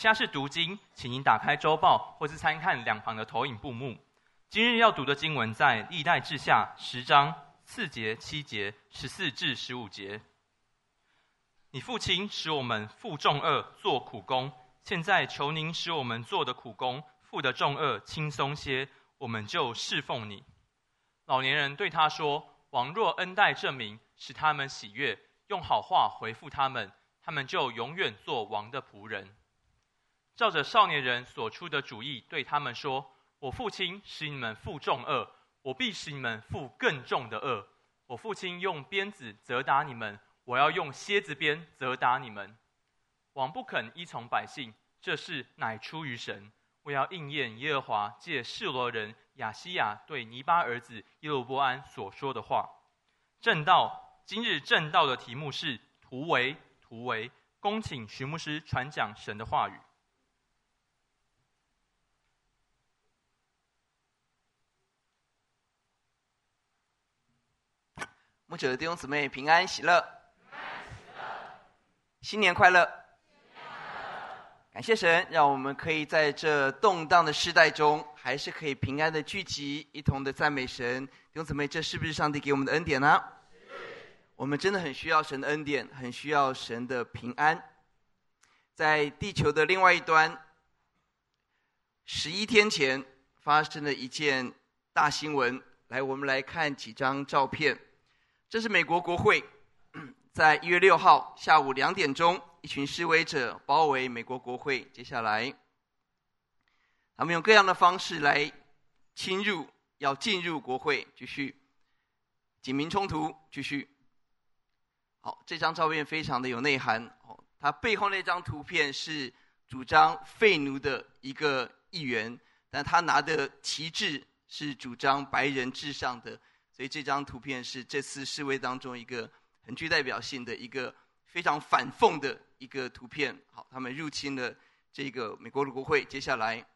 下是读经，请您打开周报或是参看两旁的投影布幕。今日要读的经文在历代志下十章四节、七节、十四至十五节。你父亲使我们负重轭做苦工，现在求您使我们做的苦工负的重轭轻松些，我们就侍奉你。老年人对他说：“王若恩待这民，使他们喜悦，用好话回复他们，他们就永远做王的仆人。”照着少年人所出的主意，对他们说：“我父亲使你们负重恶，我必使你们负更重的恶。我父亲用鞭子责打你们，我要用蝎子鞭责打你们。”王不肯依从百姓，这事乃出于神。我要应验耶和华借示罗人亚西亚对尼巴儿子耶罗波安所说的话。正道，今日正道的题目是图为图为。恭请徐牧师传讲神的话语。牧者的弟兄姊妹平安喜乐，新年快乐！感谢神，让我们可以在这动荡的时代中，还是可以平安的聚集，一同的赞美神。弟兄姊妹，这是不是上帝给我们的恩典呢？我们真的很需要神的恩典，很需要神的平安。在地球的另外一端，十一天前发生了一件大新闻。来，我们来看几张照片。这是美国国会，在一月六号下午两点钟，一群示威者包围美国国会。接下来，他们用各样的方式来侵入，要进入国会。继续，警民冲突继续。好，这张照片非常的有内涵。哦，他背后那张图片是主张废奴的一个议员，但他拿的旗帜是主张白人至上的。所以这张图片是这次示威当中一个很具代表性的一个非常反讽的一个图片。好，他们入侵了这个美国的国会。接下来，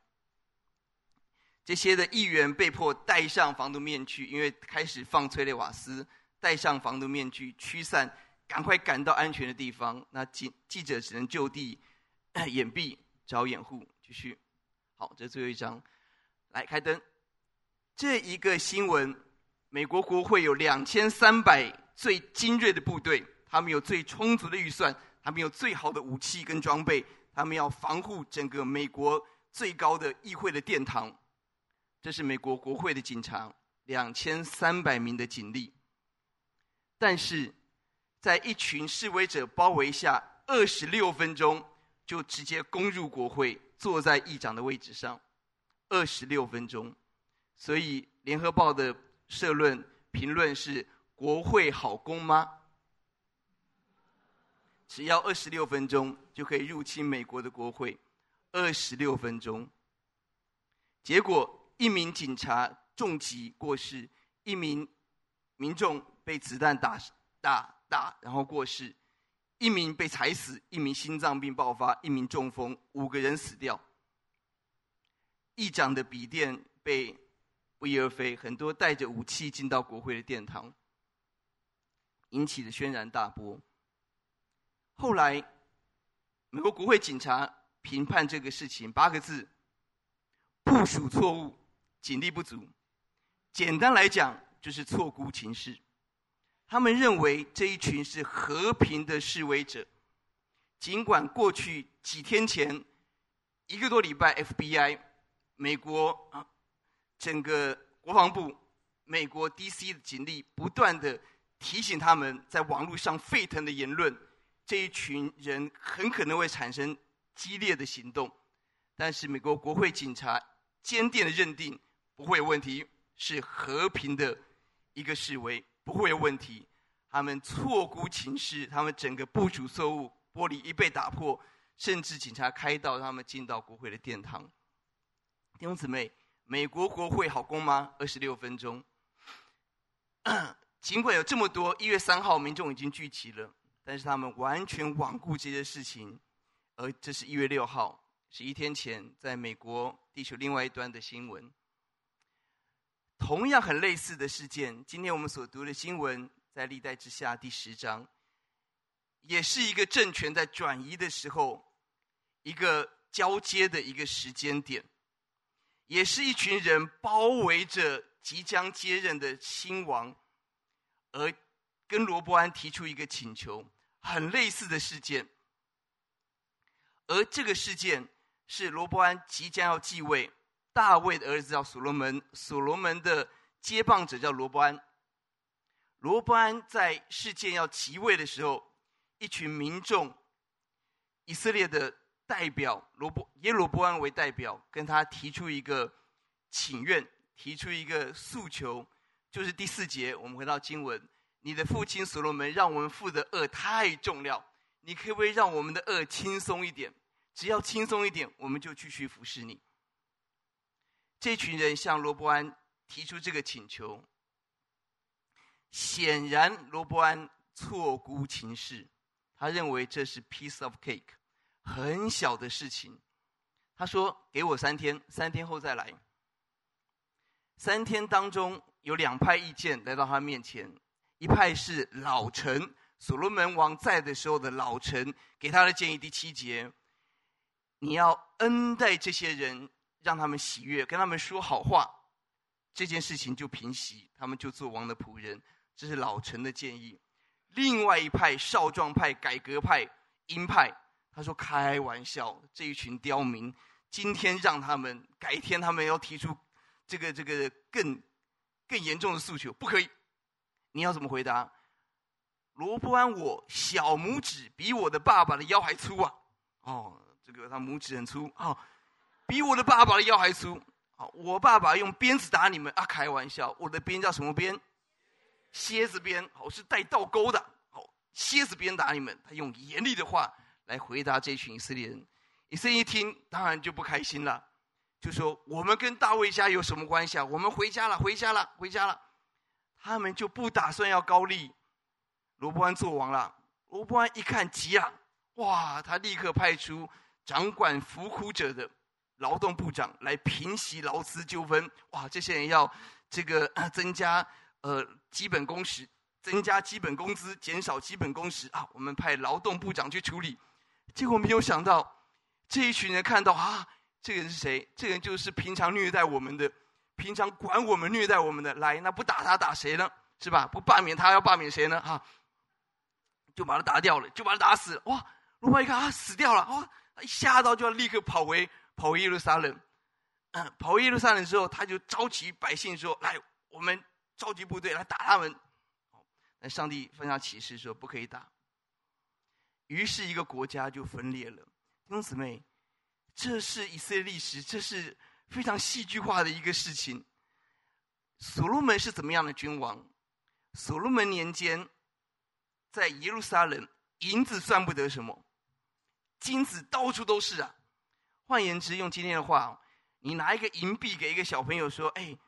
这些的议员被迫戴上防毒面具，因为开始放催泪瓦斯，戴上防毒面具驱散，赶快赶到安全的地方。那记记者只能就地 掩蔽找掩护。继续，好，这最后一张，来开灯。这一个新闻。美国国会有两千三百最精锐的部队，他们有最充足的预算，他们有最好的武器跟装备，他们要防护整个美国最高的议会的殿堂。这是美国国会的警察，两千三百名的警力。但是，在一群示威者包围下，二十六分钟就直接攻入国会，坐在议长的位置上，二十六分钟。所以，《联合报》的。社论评论是：国会好攻吗？只要二十六分钟就可以入侵美国的国会，二十六分钟。结果一名警察重击过世，一名民众被子弹打打打，然后过世，一名被踩死，一名心脏病爆发，一名中风，五个人死掉。议长的笔电被。不翼而飞，很多带着武器进到国会的殿堂，引起了轩然大波。后来，美国国会警察评判这个事情八个字：部署错误，警力不足。简单来讲，就是错估情势。他们认为这一群是和平的示威者，尽管过去几天前一个多礼拜，FBI 美国啊。整个国防部、美国 DC 的警力不断的提醒他们，在网络上沸腾的言论，这一群人很可能会产生激烈的行动。但是美国国会警察坚定的认定不会有问题，是和平的一个示威，不会有问题。他们错估情势，他们整个部署错误，玻璃一被打破，甚至警察开道，他们进到国会的殿堂。弟兄姊妹。美国国会好攻吗？二十六分钟。尽管有这么多，一月三号民众已经聚集了，但是他们完全罔顾这些事情。而这是一月六号，是一天前在美国地球另外一端的新闻。同样很类似的事件，今天我们所读的新闻，在历代之下第十章，也是一个政权在转移的时候，一个交接的一个时间点，也是一群人包围着即将接任的新王，而跟罗伯安提出一个请求，很类似的事件。而这个事件是罗伯安即将要继位，大卫的儿子叫所罗门，所罗门的接棒者叫罗伯安。罗伯安在事件要即位的时候，一群民众，以色列的代表罗伯耶罗伯安为代表，跟他提出一个请愿，提出一个诉求，就是第四节，我们回到经文：你的父亲所罗门让我们负的恶太重了。你可不可以让我们的恶轻松一点？只要轻松一点，我们就继续服侍你。这群人向罗伯安提出这个请求，显然罗伯安错估情势，他认为这是 piece of cake，很小的事情。他说：“给我三天，三天后再来。”三天当中有两派意见来到他面前，一派是老臣。所罗门王在的时候的老臣给他的建议，第七节，你要恩待这些人，让他们喜悦，跟他们说好话，这件事情就平息，他们就做王的仆人。这是老臣的建议。另外一派少壮派、改革派、鹰派，他说开玩笑，这一群刁民，今天让他们，改天他们要提出这个这个更更严重的诉求，不可以。你要怎么回答？罗伯安，我小拇指比我的爸爸的腰还粗啊！哦，这个他拇指很粗哦，比我的爸爸的腰还粗。好，我爸爸用鞭子打你们啊，开玩笑，我的鞭叫什么鞭？蝎子鞭，好，是带倒钩的。好，蝎子鞭打你们，他用严厉的话来回答这群以色列人。以色列一听，当然就不开心了，就说：我们跟大卫家有什么关系啊？我们回家了，回家了，回家了。他们就不打算要高丽。罗伯安做王了，罗伯安一看急了，哇！他立刻派出掌管服苦者的劳动部长来平息劳资纠纷。哇！这些人要这个 增加呃基本工时，增加基本工资，减少基本工时啊！我们派劳动部长去处理。结果没有想到，这一群人看到啊，这个人是谁？这个人就是平常虐待我们的，平常管我们、虐待我们的。来，那不打他打谁呢？是吧？不罢免他要罢免谁呢？哈、啊！就把他打掉了，就把他打死。哇！罗波安一看啊，死掉了。哇！他一吓到就要立刻跑回跑回耶路撒冷。嗯，跑回耶路撒冷之后，他就召集百姓说：“来，我们召集部队来打他们。”那上帝分下启示说：“不可以打。”于是，一个国家就分裂了。弟兄姊妹，这是以色列历史，这是非常戏剧化的一个事情。所罗门是怎么样的君王？所罗门年间。在耶路撒冷，银子算不得什么，金子到处都是啊。换言之，用今天的话，你拿一个银币给一个小朋友说：“哎，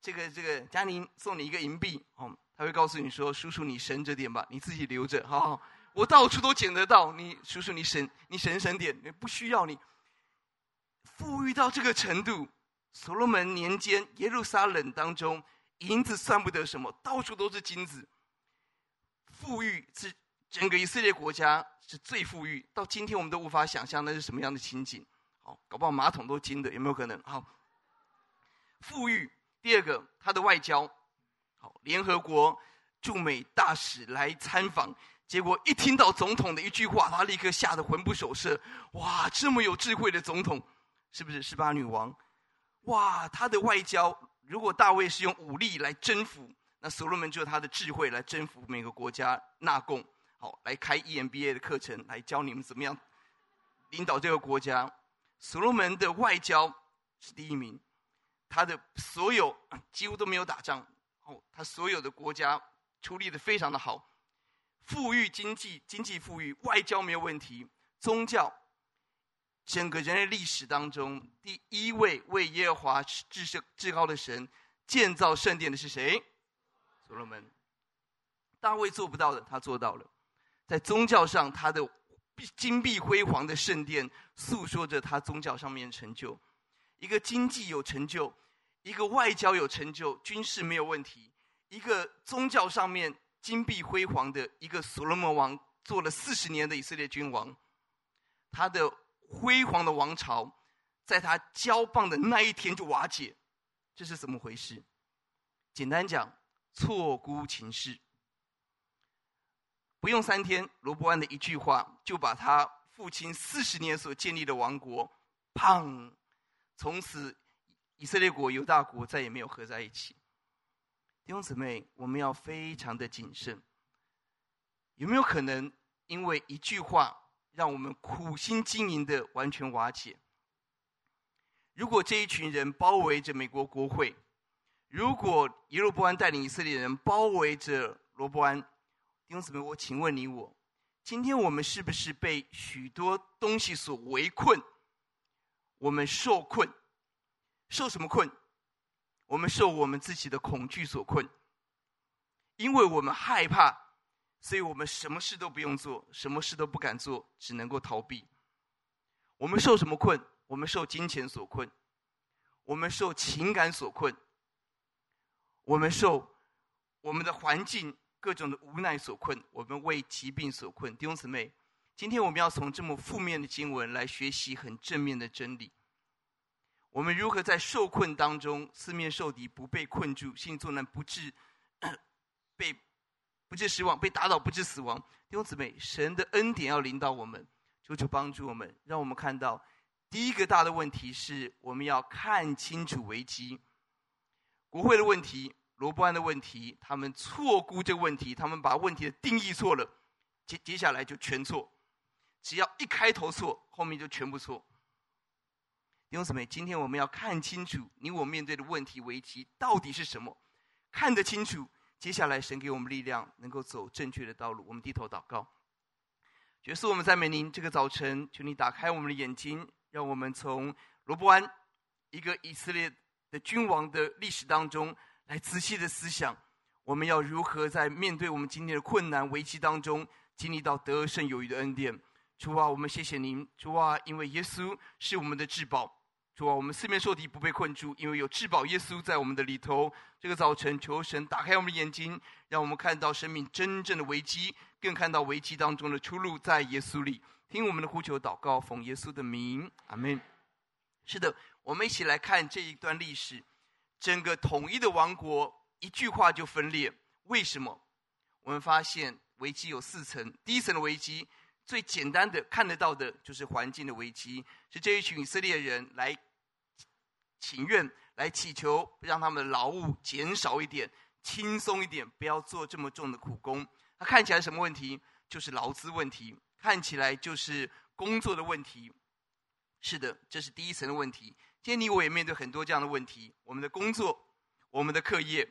这 个这个，佳宁送你一个银币。”哦，他会告诉你说：“叔叔，你省着点吧，你自己留着。好好，我到处都捡得到，你叔叔你省你省省点，你不需要你。”富裕到这个程度，所罗门年间耶路撒冷当中，银子算不得什么，到处都是金子。富裕是整个以色列国家是最富裕，到今天我们都无法想象那是什么样的情景。好，搞不好马桶都金的，有没有可能？好，富裕。第二个，他的外交，好，联合国驻美大使来参访，结果一听到总统的一句话，他立刻吓得魂不守舍。哇，这么有智慧的总统，是不是十八女王？哇，他的外交，如果大卫是用武力来征服。那所罗门就他的智慧来征服每个国家纳贡，好，来开 EMBA 的课程，来教你们怎么样领导这个国家。所罗门的外交是第一名，他的所有几乎都没有打仗，哦，他所有的国家处理的非常的好，富裕经济经济富裕，外交没有问题，宗教整个人类历史当中第一位为耶和华至圣至高的神建造圣殿的是谁？所罗门，大卫做不到的，他做到了。在宗教上，他的金碧辉煌的圣殿诉说着他宗教上面的成就。一个经济有成就，一个外交有成就，军事没有问题。一个宗教上面金碧辉煌的一个所罗门王，做了四十年的以色列君王，他的辉煌的王朝，在他交棒的那一天就瓦解，这是怎么回事？简单讲，错估情势。不用三天，罗伯安的一句话就把他父亲四十年所建立的王国，砰！从此以色列国、犹大国再也没有合在一起。弟兄姊妹，我们要非常的谨慎。有没有可能因为一句话，让我们苦心经营的完全瓦解？如果这一群人包围着美国国会，如果耶罗波安带领以色列人包围着罗伯安，弟兄姊妹，我请问你我，今天我们是不是被许多东西所围困？我们受困，受什么困？我们受我们自己的恐惧所困，因为我们害怕，所以我们什么事都不用做，什么事都不敢做，只能够逃避。我们受什么困？我们受金钱所困，我们受情感所困，我们受我们的环境。各种的无奈所困，我们为疾病所困。弟兄姊妹，今天我们要从这么负面的经文来学习很正面的真理。我们如何在受困当中四面受敌，不被困住，心里作难不致 被不致失望，被打倒不致死亡。弟兄姊妹，神的恩典要临到我们，求求帮助我们，让我们看到第一个大的问题是我们要看清楚危机，国会的问题。罗伯安的问题，他们错估这个问题，他们把问题的定义错了，接接下来就全错。只要一开头错，后面就全部错。弟兄姊妹，今天我们要看清楚你我面对的问题危机到底是什么，看得清楚，接下来神给我们力量，能够走正确的道路。我们低头祷告，耶稣，我们赞美您。这个早晨，求你打开我们的眼睛，让我们从罗伯安一个以色列的君王的历史当中。来仔细的思想，我们要如何在面对我们今天的困难危机当中，经历到得胜有余的恩典。主啊，我们谢谢您。主啊，因为耶稣是我们的至宝。主啊，我们四面受敌不被困住，因为有至宝耶稣在我们的里头。这个早晨，求神打开我们的眼睛，让我们看到生命真正的危机，更看到危机当中的出路在耶稣里。听我们的呼求祷告，奉耶稣的名，阿门。是的，我们一起来看这一段历史。整个统一的王国一句话就分裂，为什么？我们发现危机有四层。第一层的危机，最简单的看得到的就是环境的危机，是这一群以色列人来请愿、来祈求，让他们的劳务减少一点，轻松一点，不要做这么重的苦工。那看起来什么问题？就是劳资问题，看起来就是工作的问题。是的，这是第一层的问题。今天你我也面对很多这样的问题：我们的工作、我们的课业、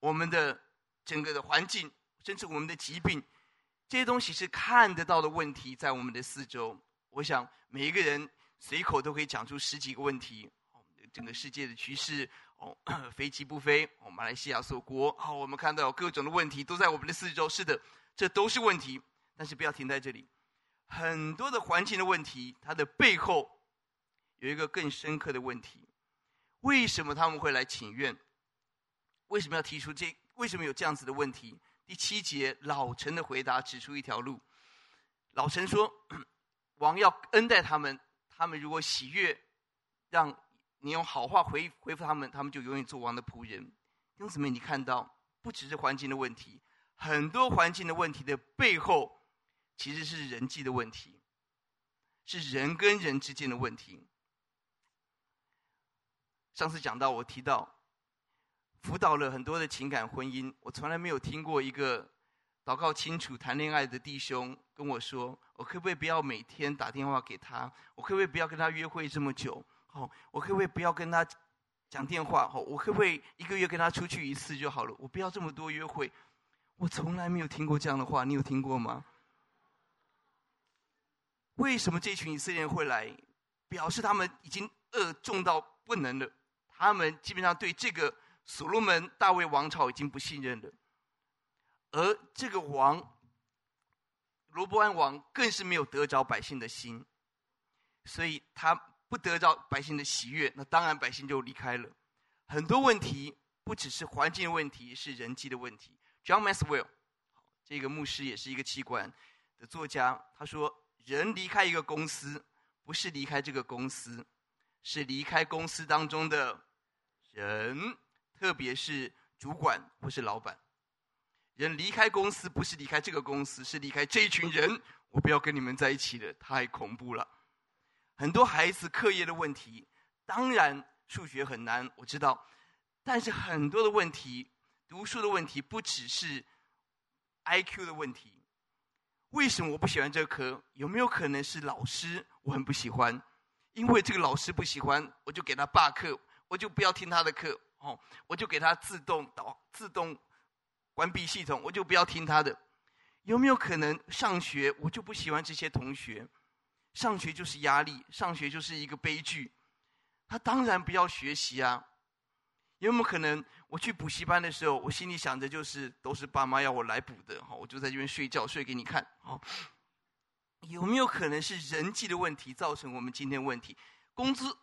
我们的整个的环境，甚至我们的疾病，这些东西是看得到的问题，在我们的四周。我想每一个人随口都可以讲出十几个问题。整个世界的局势，哦，飞机不飞，哦，马来西亚锁国，好，我们看到各种的问题都在我们的四周。是的，这都是问题，但是不要停在这里。很多的环境的问题，它的背后。有一个更深刻的问题：为什么他们会来请愿？为什么要提出这？为什么有这样子的问题？第七节，老陈的回答指出一条路。老陈说：“ 王要恩待他们，他们如果喜悦，让你用好话回回复他们，他们就永远做王的仆人。”弟兄姊妹，你看到，不只是环境的问题，很多环境的问题的背后，其实是人际的问题，是人跟人之间的问题。上次讲到，我提到辅导了很多的情感婚姻，我从来没有听过一个祷告清楚谈恋爱的弟兄跟我说：“我可不可以不要每天打电话给他？我可不可以不要跟他约会这么久？哦，我可不可以不要跟他讲电话？哦，我可不可以一个月跟他出去一次就好了？我不要这么多约会。”我从来没有听过这样的话，你有听过吗？为什么这群以色列人会来？表示他们已经恶重到不能了。他们基本上对这个所罗门大卫王朝已经不信任了，而这个王罗伯安王更是没有得着百姓的心，所以他不得着百姓的喜悦，那当然百姓就离开了。很多问题不只是环境问题，是人际的问题。John Maxwell，这个牧师也是一个器官的作家，他说：人离开一个公司，不是离开这个公司，是离开公司当中的人，特别是主管或是老板。人离开公司不是离开这个公司，是离开这一群人。我不要跟你们在一起了，太恐怖了。很多孩子课业的问题，当然数学很难，我知道，但是很多的问题，读书的问题，不只是 IQ 的问题。为什么我不喜欢这个科？有没有可能是老师我很不喜欢？因为这个老师不喜欢，我就给他罢课，我就不要听他的课，哦，我就给他自动导、自动关闭系统，我就不要听他的。有没有可能上学我就不喜欢这些同学？上学就是压力，上学就是一个悲剧。他当然不要学习啊。有没有可能我去补习班的时候，我心里想着就是都是爸妈要我来补的，好，我就在这边睡觉，睡给你看，好。有没有可能是人际的问题造成我们今天问题？工资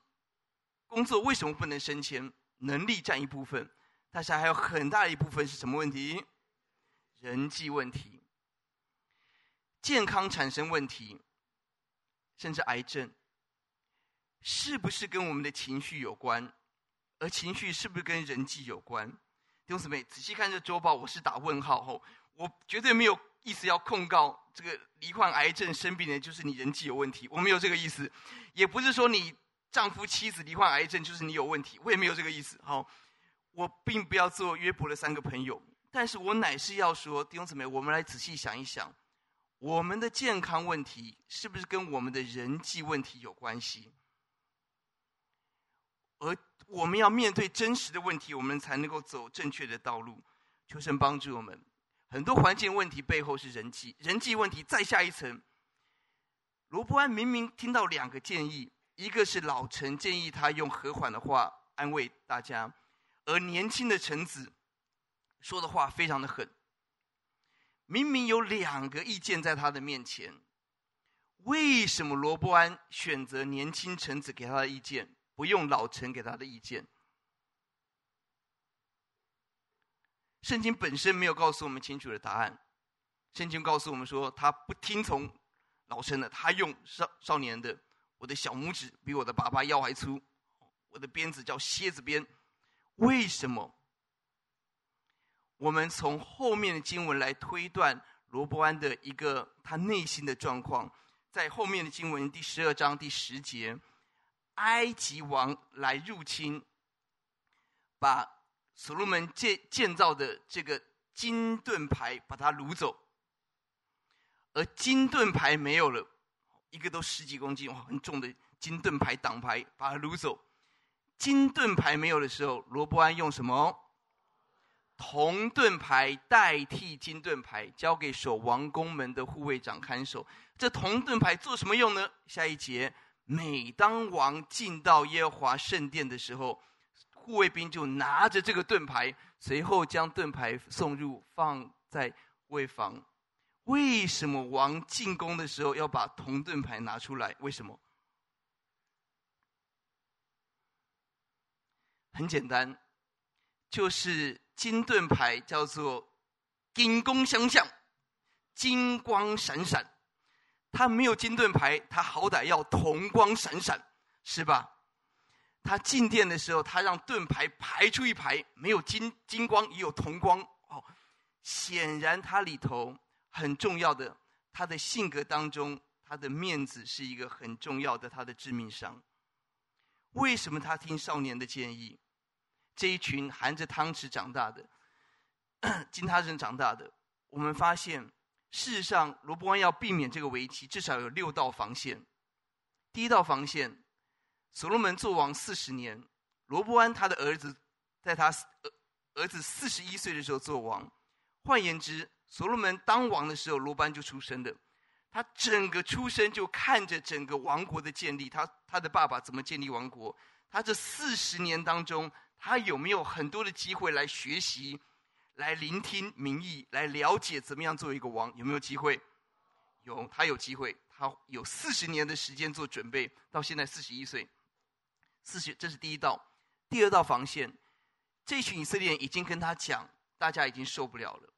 工作为什么不能升迁？能力占一部分，但是还有很大一部分是什么问题？人际问题，健康产生问题，甚至癌症，是不是跟我们的情绪有关？而情绪是不是跟人际有关？弟兄姊妹，仔细看这周报，我是打问号后，我绝对没有意思要控告这个罹患癌症生病的就是你人际有问题，我没有这个意思，也不是说你丈夫妻子罹患癌症就是你有问题，我也没有这个意思。好，我并不要做约伯的三个朋友，但是我乃是要说，弟兄姊妹，我们来仔细想一想，我们的健康问题是不是跟我们的人际问题有关系？而我们要面对真实的问题，我们才能够走正确的道路。求神帮助我们。很多环境问题背后是人际，人际问题再下一层。罗伯安明明听到两个建议，一个是老臣建议他用和缓的话安慰大家，而年轻的臣子说的话非常的狠。明明有两个意见在他的面前，为什么罗波安选择年轻臣子给他的意见？不用老臣给他的意见，圣经本身没有告诉我们清楚的答案。圣经告诉我们说，他不听从老臣的，他用少少年的。我的小拇指比我的爸爸腰还粗，我的鞭子叫蝎子鞭。为什么？我们从后面的经文来推断罗伯安的一个他内心的状况，在后面的经文第十二章第十节。埃及王来入侵，把所罗门建建造的这个金盾牌把它掳走，而金盾牌没有了，一个都十几公斤哇，很重的金盾牌挡牌把它掳走。金盾牌没有的时候，罗伯安用什么？铜盾牌代替金盾牌，交给守王宫门的护卫长看守。这铜盾牌做什么用呢？下一节。每当王进到耶和华圣殿的时候，护卫兵就拿着这个盾牌，随后将盾牌送入，放在卫房。为什么王进宫的时候要把铜盾牌拿出来？为什么？很简单，就是金盾牌叫做金弓相向，金光闪闪。他没有金盾牌，他好歹要铜光闪闪，是吧？他进殿的时候，他让盾牌排出一排，没有金金光，也有铜光。哦，显然他里头很重要的，他的性格当中，他的面子是一个很重要的，他的致命伤。为什么他听少年的建议？这一群含着汤匙长大的，经他人长大的，我们发现。事实上，罗伯安要避免这个危机，至少有六道防线。第一道防线，所罗门做王四十年，罗伯安他的儿子，在他儿儿子四十一岁的时候做王。换言之，所罗门当王的时候，罗班就出生的。他整个出生就看着整个王国的建立，他他的爸爸怎么建立王国。他这四十年当中，他有没有很多的机会来学习？来聆听民意，来了解怎么样做一个王，有没有机会？有，他有机会，他有四十年的时间做准备，到现在四十一岁，四十，这是第一道。第二道防线，这群以色列人已经跟他讲，大家已经受不了了。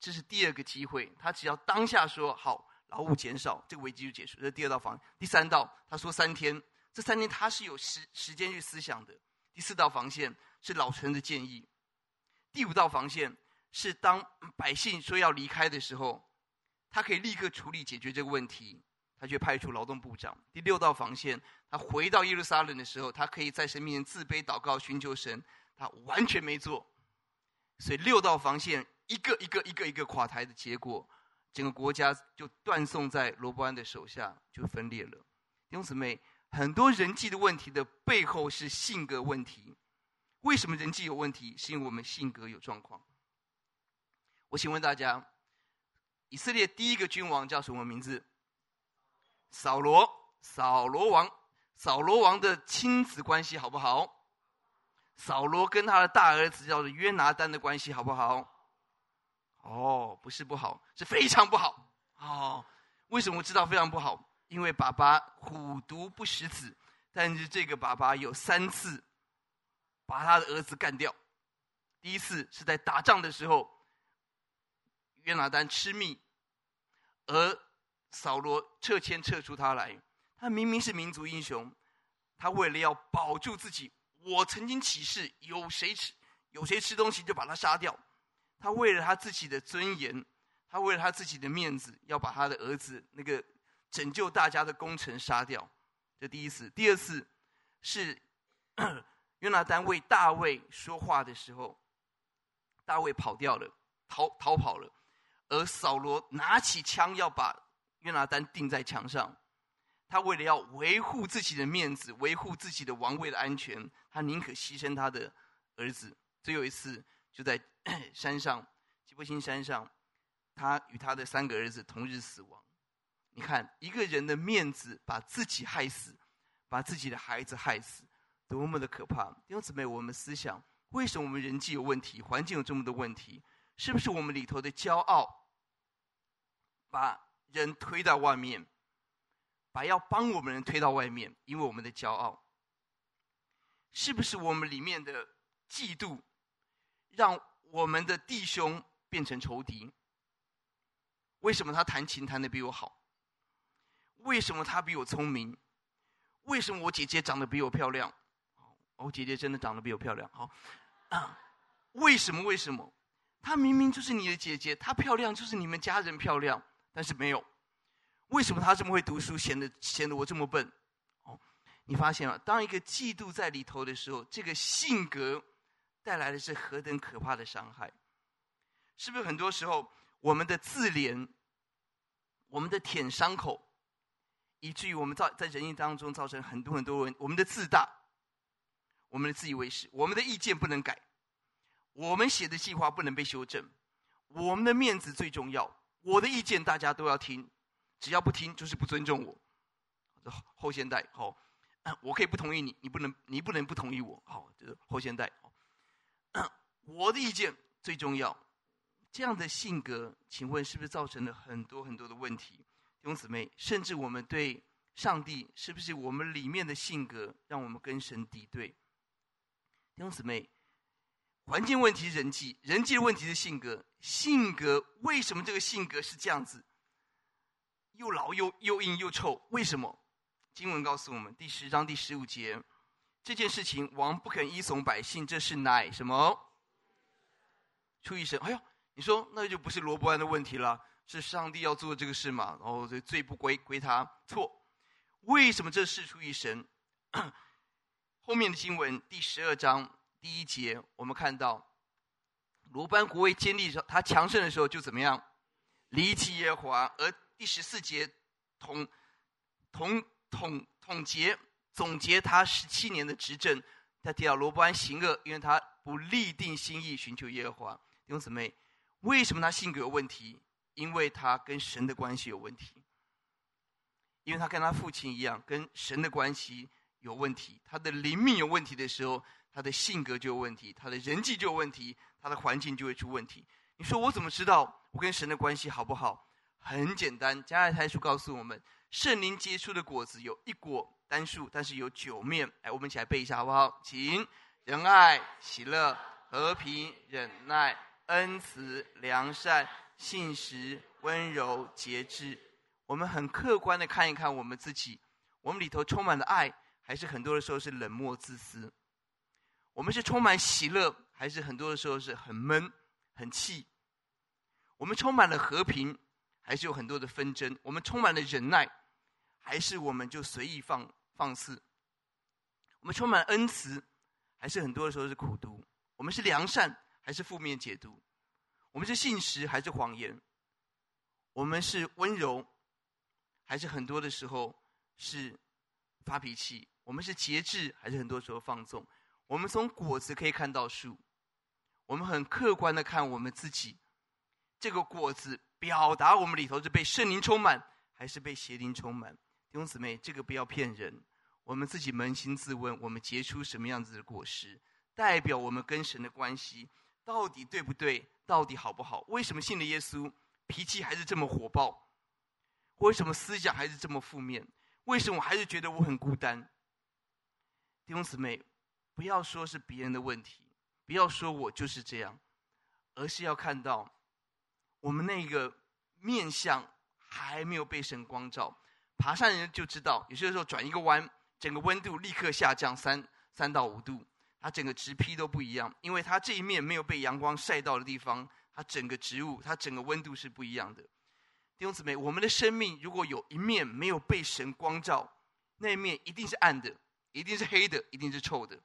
这是第二个机会，他只要当下说好，劳务减少，这个危机就结束。这是第二道防。第三道，他说三天，这三天他是有时时间去思想的。第四道防线是老臣的建议。第五道防线是当百姓说要离开的时候，他可以立刻处理解决这个问题。他却派出劳动部长。第六道防线，他回到耶路撒冷的时候，他可以在神面前自卑祷告，寻求神。他完全没做，所以六道防线一个一个一个一个垮台的结果，整个国家就断送在罗伯安的手下，就分裂了。弟兄姊妹，很多人际的问题的背后是性格问题。为什么人际有问题？是因为我们性格有状况。我请问大家，以色列第一个君王叫什么名字？扫罗，扫罗王，扫罗王的亲子关系好不好？扫罗跟他的大儿子叫做约拿单的关系好不好？哦，不是不好，是非常不好。哦，为什么我知道非常不好？因为爸爸虎毒不食子，但是这个爸爸有三次把他的儿子干掉。第一次是在打仗的时候，约拿单吃蜜，而扫罗撤迁撤出他来，他明明是民族英雄，他为了要保住自己，我曾经起誓，有谁吃有谁吃东西就把他杀掉。他为了他自己的尊严，他为了他自己的面子，要把他的儿子那个拯救大家的功臣杀掉。这第一次，第二次是 约拿单为大卫说话的时候，大卫跑掉了，逃逃跑了，而扫罗拿起枪要把。约拿单钉在墙上，他为了要维护自己的面子，维护自己的王位的安全，他宁可牺牲他的儿子。最后一次就在 山上，基波心山上，他与他的三个儿子同日死亡。你看，一个人的面子把自己害死，把自己的孩子害死，多么的可怕！弟兄姊妹，我们思想，为什么我们人际有问题，环境有这么多问题？是不是我们里头的骄傲，把人推到外面，把要帮我们人推到外面，因为我们的骄傲，是不是我们里面的嫉妒，让我们的弟兄变成仇敌？为什么他弹琴弹得比我好？为什么他比我聪明？为什么我姐姐长得比我漂亮？我姐姐真的长得比我漂亮。好，啊，为什么？为什么？她明明就是你的姐姐，她漂亮就是你们家人漂亮。但是没有，为什么他这么会读书，显得显得我这么笨？哦，你发现了，当一个嫉妒在里头的时候，这个性格带来的是何等可怕的伤害？是不是很多时候我们的自怜，我们的舔伤口，以至于我们造在人性当中造成很多很多问，我们的自大，我们的自以为是，我们的意见不能改，我们写的计划不能被修正，我们的面子最重要。我的意见大家都要听，只要不听就是不尊重我。后现代好，我可以不同意你，你不能，你不能不同意我。好，这是后现代。我的意见最重要。这样的性格，请问是不是造成了很多很多的问题？弟兄姊妹，甚至我们对上帝，是不是我们里面的性格，让我们跟神敌对？弟兄姊妹。环境问题人际，人际问题是性格。性格为什么这个性格是这样子？又老又又硬又臭，为什么？经文告诉我们，第十章第十五节，这件事情王不肯依从百姓，这是乃什么？出于神。哎呦，你说那就不是罗伯安的问题了，是上帝要做这个事嘛？然后这罪不归归他，错。为什么这事出于神？后面的经文第十二章。第一节，我们看到罗班国位坚立时，他强盛的时候就怎么样？离弃耶和华。而第十四节统统统统结总结他十七年的执政，他提到罗波安行恶，因为他不立定心意寻求耶和华。弟兄姊妹，为什么他性格有问题？因为他跟神的关系有问题，因为他跟他父亲一样，跟神的关系有问题。他的灵命有问题的时候。他的性格就有问题，他的人际就有问题，他的环境就会出问题。你说我怎么知道我跟神的关系好不好？很简单，加拉太书告诉我们，圣灵结出的果子有一果单数，但是有九面。哎，我们一起来背一下好不好？请仁爱、喜乐、和平、忍耐、恩慈、良善、信实、温柔、节制。我们很客观的看一看我们自己，我们里头充满了爱，还是很多的时候是冷漠自私？我们是充满喜乐，还是很多的时候是很闷、很气？我们充满了和平，还是有很多的纷争？我们充满了忍耐，还是我们就随意放放肆？我们充满恩慈，还是很多的时候是苦毒？我们是良善，还是负面解读？我们是信实，还是谎言？我们是温柔，还是很多的时候是发脾气？我们是节制，还是很多时候放纵？我们从果子可以看到树，我们很客观的看我们自己，这个果子表达我们里头是被圣灵充满，还是被邪灵充满？弟兄姊妹，这个不要骗人，我们自己扪心自问，我们结出什么样子的果实，代表我们跟神的关系到底对不对？到底好不好？为什么信了耶稣，脾气还是这么火爆？为什么思想还是这么负面？为什么我还是觉得我很孤单？弟兄姊妹。不要说是别人的问题，不要说我就是这样，而是要看到我们那个面相还没有被神光照。爬山人就知道，有些时候转一个弯，整个温度立刻下降三三到五度，它整个植坯都不一样，因为它这一面没有被阳光晒到的地方，它整个植物它整个温度是不一样的。弟兄姊妹，我们的生命如果有一面没有被神光照，那一面一定是暗的，一定是黑的，一定是臭的。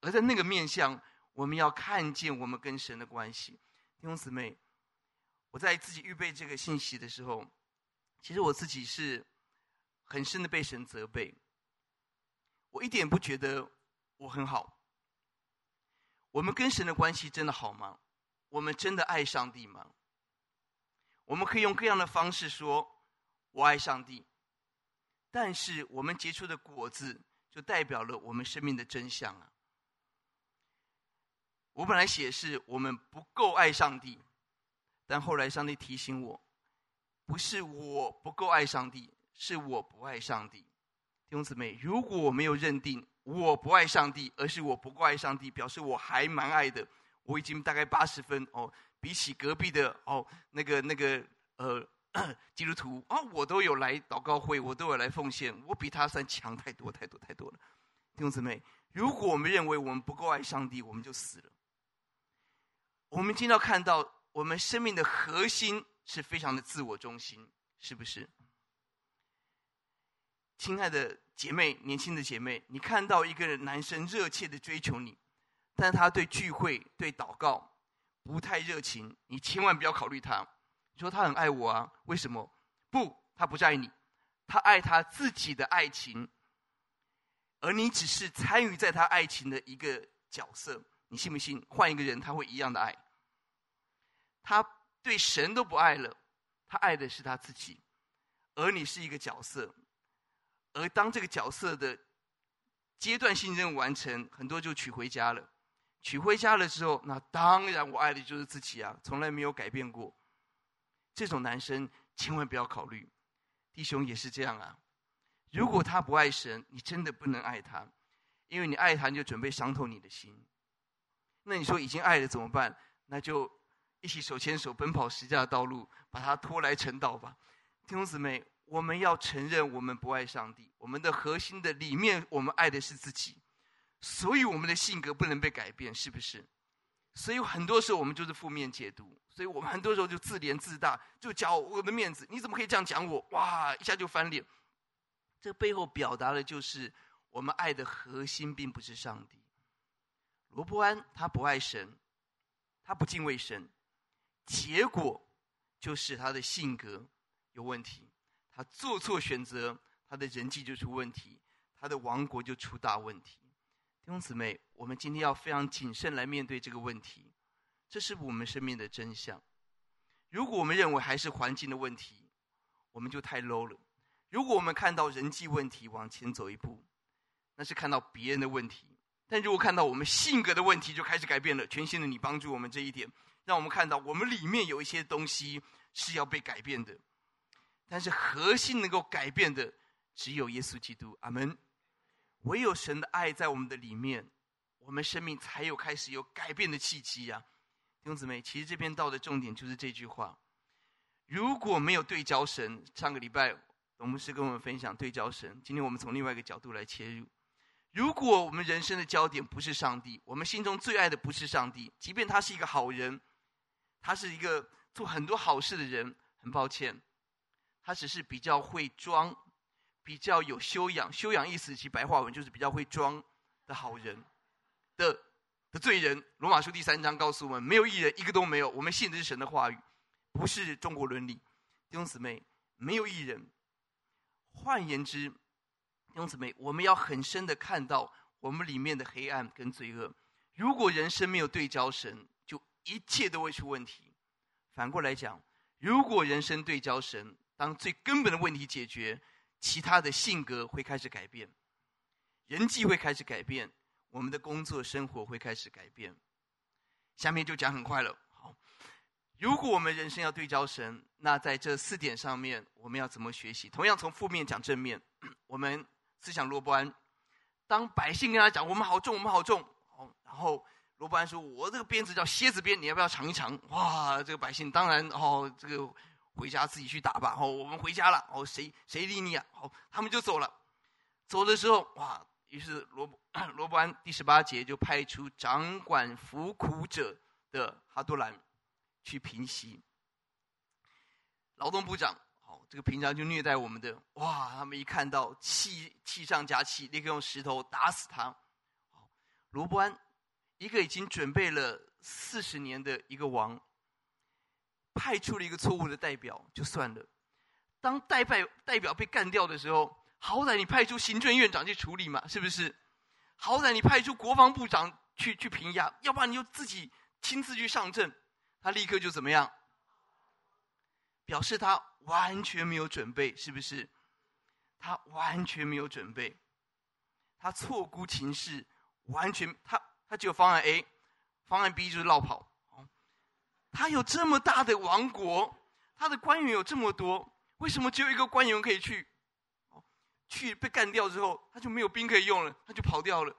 而在那个面向，我们要看见我们跟神的关系。弟兄姊妹，我在自己预备这个信息的时候，其实我自己是很深的被神责备。我一点不觉得我很好。我们跟神的关系真的好吗？我们真的爱上帝吗？我们可以用各样的方式说“我爱上帝”，但是我们结出的果子，就代表了我们生命的真相啊。我本来写是我们不够爱上帝，但后来上帝提醒我，不是我不够爱上帝，是我不爱上帝。弟兄姊妹，如果我没有认定我不爱上帝，而是我不够爱上帝，表示我还蛮爱的，我已经大概八十分哦，比起隔壁的哦那个那个呃 基督徒啊，我都有来祷告会，我都有来奉献，我比他算强太多太多太多了。弟兄姊妹，如果我们认为我们不够爱上帝，我们就死了。我们今天要看到，我们生命的核心是非常的自我中心，是不是？亲爱的姐妹，年轻的姐妹，你看到一个男生热切的追求你，但他对聚会、对祷告不太热情，你千万不要考虑他。你说他很爱我啊？为什么？不，他不是爱你，他爱他自己的爱情，而你只是参与在他爱情的一个角色。你信不信？换一个人，他会一样的爱。他对神都不爱了，他爱的是他自己。而你是一个角色，而当这个角色的阶段性任务完成，很多就娶回家了。娶回家了之后，那当然我爱的就是自己啊，从来没有改变过。这种男生千万不要考虑，弟兄也是这样啊。如果他不爱神，你真的不能爱他，因为你爱他，你就准备伤透你的心。那你说已经爱了怎么办？那就一起手牵手奔跑十架的道路，把他拖来成道吧。弟兄姊妹，我们要承认我们不爱上帝，我们的核心的里面，我们爱的是自己，所以我们的性格不能被改变，是不是？所以很多时候我们就是负面解读，所以我们很多时候就自怜自大，就讲我的面子，你怎么可以这样讲我？哇，一下就翻脸。这背后表达的就是我们爱的核心并不是上帝。罗伯安他不爱神，他不敬畏神，结果就是他的性格有问题，他做错选择，他的人际就出问题，他的王国就出大问题。弟兄姊妹，我们今天要非常谨慎来面对这个问题，这是我们生命的真相。如果我们认为还是环境的问题，我们就太 low 了；如果我们看到人际问题往前走一步，那是看到别人的问题。但如果看到我们性格的问题就开始改变了，全新的你帮助我们这一点，让我们看到我们里面有一些东西是要被改变的。但是核心能够改变的只有耶稣基督，阿门。唯有神的爱在我们的里面，我们生命才有开始有改变的契机呀。弟兄姊妹，其实这篇道的重点就是这句话：如果没有对焦神，上个礼拜董牧师跟我们分享对焦神，今天我们从另外一个角度来切入。如果我们人生的焦点不是上帝，我们心中最爱的不是上帝，即便他是一个好人，他是一个做很多好事的人，很抱歉，他只是比较会装，比较有修养。修养意思其实白话文就是比较会装的好人的的罪人。罗马书第三章告诉我们，没有一人，一个都没有。我们信的是神的话语。不是中国伦理，弟兄姊妹，没有一人。换言之，弟兄姊妹，我们要很深的看到我们里面的黑暗跟罪恶。如果人生没有对焦神，就一切都会出问题。反过来讲，如果人生对焦神，当最根本的问题解决，其他的性格会开始改变，人际会开始改变，我们的工作生活会开始改变。下面就讲很快了。好如果我们人生要对焦神，那在这四点上面，我们要怎么学习？同样从负面讲正面，我们思想罗伯安，当百姓跟他讲：“我们好重，我们好重。”哦，然后罗伯安说：“我这个鞭子叫蝎子鞭，你要不要尝一尝？”哇，这个百姓当然哦，这个回家自己去打吧。哦，我们回家了。哦，谁谁理你啊？哦，他们就走了。走的时候，哇，于是罗 罗波安第十八节就派出掌管服苦者的哈多兰。去平息，劳动部长，好，这个平常就虐待我们的，哇！他们一看到气气上加气，立刻用石头打死他。罗波安，一个已经准备了四十年的一个王，派出了一个错误的代表就算了。当代拜代表被干掉的时候，好歹你派出行政院长去处理嘛，是不是？好歹你派出国防部长去去评压，要不然你就自己亲自去上阵。他立刻就怎么样？表示他完全没有准备，是不是？他完全没有准备，他错估情势，完全他他只有方案 A，方案 B 就是落跑。他有这么大的王国，他的官员有这么多，为什么只有一个官员可以去？去被干掉之后，他就没有兵可以用了，他就跑掉了。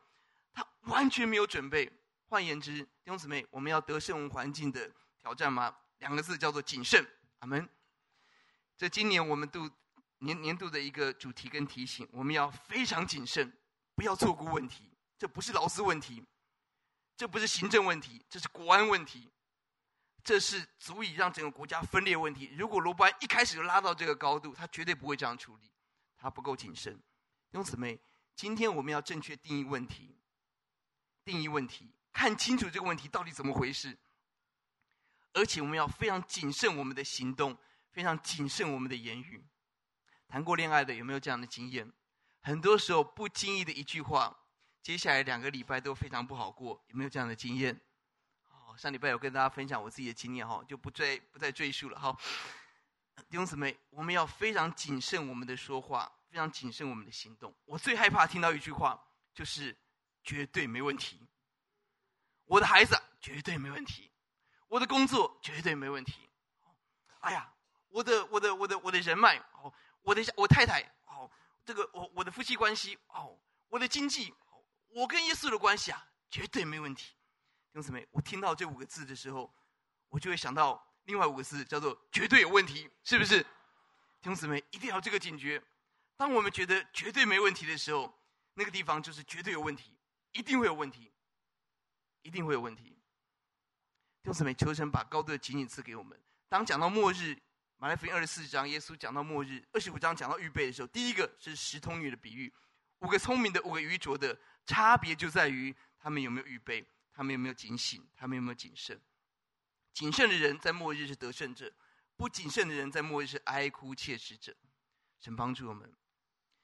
他完全没有准备。换言之，弟兄姊妹，我们要得胜环境的。挑战吗？两个字叫做谨慎。阿门。这今年我们度年年度的一个主题跟提醒，我们要非常谨慎，不要错估问题。这不是劳资问题，这不是行政问题，这是国安问题，这是足以让整个国家分裂问题。如果罗伯安一开始就拉到这个高度，他绝对不会这样处理，他不够谨慎。弟兄姊妹，今天我们要正确定义问题，定义问题，看清楚这个问题到底怎么回事。而且我们要非常谨慎我们的行动，非常谨慎我们的言语。谈过恋爱的有没有这样的经验？很多时候不经意的一句话，接下来两个礼拜都非常不好过。有没有这样的经验？上礼拜有跟大家分享我自己的经验哈，就不再不再赘述了。好，弟兄姊妹，我们要非常谨慎我们的说话，非常谨慎我们的行动。我最害怕听到一句话，就是绝对没问题。我的孩子绝对没问题。我的工作绝对没问题。哎呀，我的我的我的我的人脉哦，我的我太太哦，这个我我的夫妻关系哦，我的经济，我跟耶稣的关系啊，绝对没问题。弟兄姊妹，我听到这五个字的时候，我就会想到另外五个字，叫做绝对有问题，是不是？弟兄姊妹，一定要这个警觉。当我们觉得绝对没问题的时候，那个地方就是绝对有问题，一定会有问题，一定会有问题。弟兄姊妹，求神把高度的紧紧赐给我们。当讲到末日，马来福音二十四章，耶稣讲到末日；二十五章讲到预备的时候，第一个是十童女的比喻，五个聪明的，五个愚拙的，差别就在于他们有没有预备，他们有没有警醒，他们有没有谨慎。谨慎的人在末日是得胜者，不谨慎的人在末日是哀哭切齿者。神帮助我们。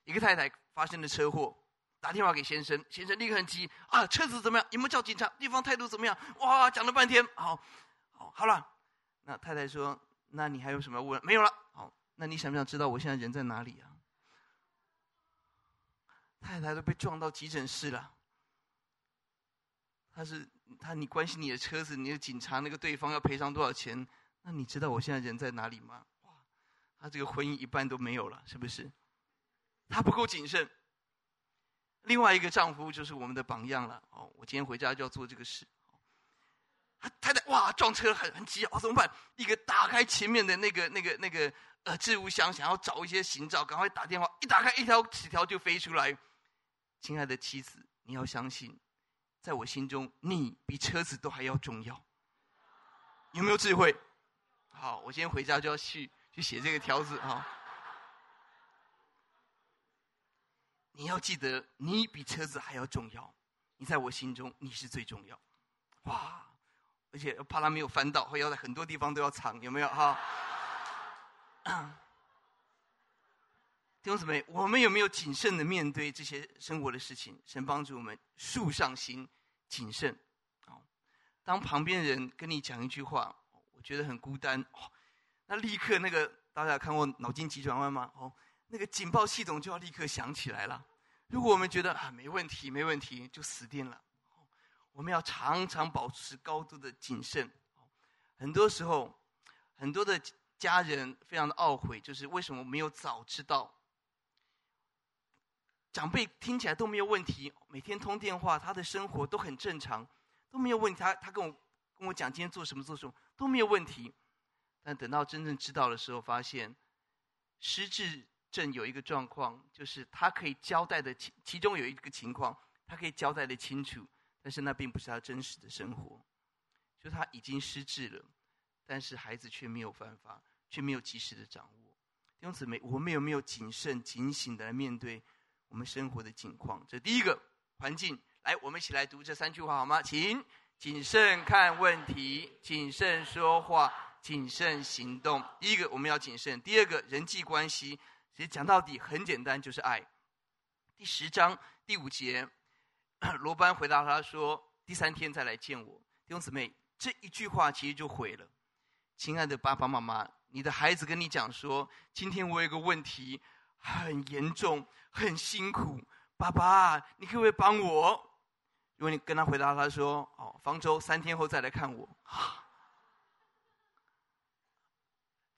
一个太太发生了车祸。打电话给先生，先生立刻很急啊！车子怎么样？有没有叫警察？对方态度怎么样？哇，讲了半天，好，好，好了。那太太说：“那你还有什么要问？没有了。好，那你想不想知道我现在人在哪里啊？”太太都被撞到急诊室了。他是他，你关心你的车子，你的警察那个对方要赔偿多少钱？那你知道我现在人在哪里吗？哇，他这个婚姻一半都没有了，是不是？他不够谨慎。另外一个丈夫就是我们的榜样了。哦，我今天回家就要做这个事。他太太哇撞车很很急啊，怎么办？一个打开前面的那个那个那个呃置物箱，想要找一些行照，赶快打电话，一打开一条纸条就飞出来。亲爱的妻子，你要相信，在我心中，你比车子都还要重要。有没有智慧？好，我今天回家就要去去写这个条子啊。你要记得，你比车子还要重要。你在我心中，你是最重要。哇！而且怕他没有翻到，会要在很多地方都要藏，有没有哈？弟兄姊妹，我们有没有谨慎的面对这些生活的事情？神帮助我们树上心谨慎。哦当旁边人跟你讲一句话，我觉得很孤单，哦，那立刻那个大家看过脑筋急转弯吗？哦，那个警报系统就要立刻响起来了。如果我们觉得啊没问题，没问题，就死定了。我们要常常保持高度的谨慎。很多时候，很多的家人非常的懊悔，就是为什么没有早知道。长辈听起来都没有问题，每天通电话，他的生活都很正常，都没有问题。他他跟我跟我讲今天做什么做什么都没有问题。但等到真正知道的时候，发现失智症有一个状况，就是他可以交代的其其中有一个情况，他可以交代的清楚。但是那并不是他真实的生活，就他已经失智了，但是孩子却没有办法，却没有及时的掌握。弟兄姊妹，我们有没有谨慎、警醒的来面对我们生活的境况？这第一个环境，来，我们一起来读这三句话好吗？请谨慎看问题，谨慎说话，谨慎行动。第一个我们要谨慎，第二个人际关系，其实讲到底很简单，就是爱。第十章第五节。罗班回答他说：“第三天再来见我。”弟兄姊妹，这一句话其实就毁了。亲爱的爸爸妈妈，你的孩子跟你讲说：“今天我有个问题，很严重，很辛苦。爸爸，你可不可以帮我？”如果你跟他回答他说：“哦，方舟三天后再来看我。”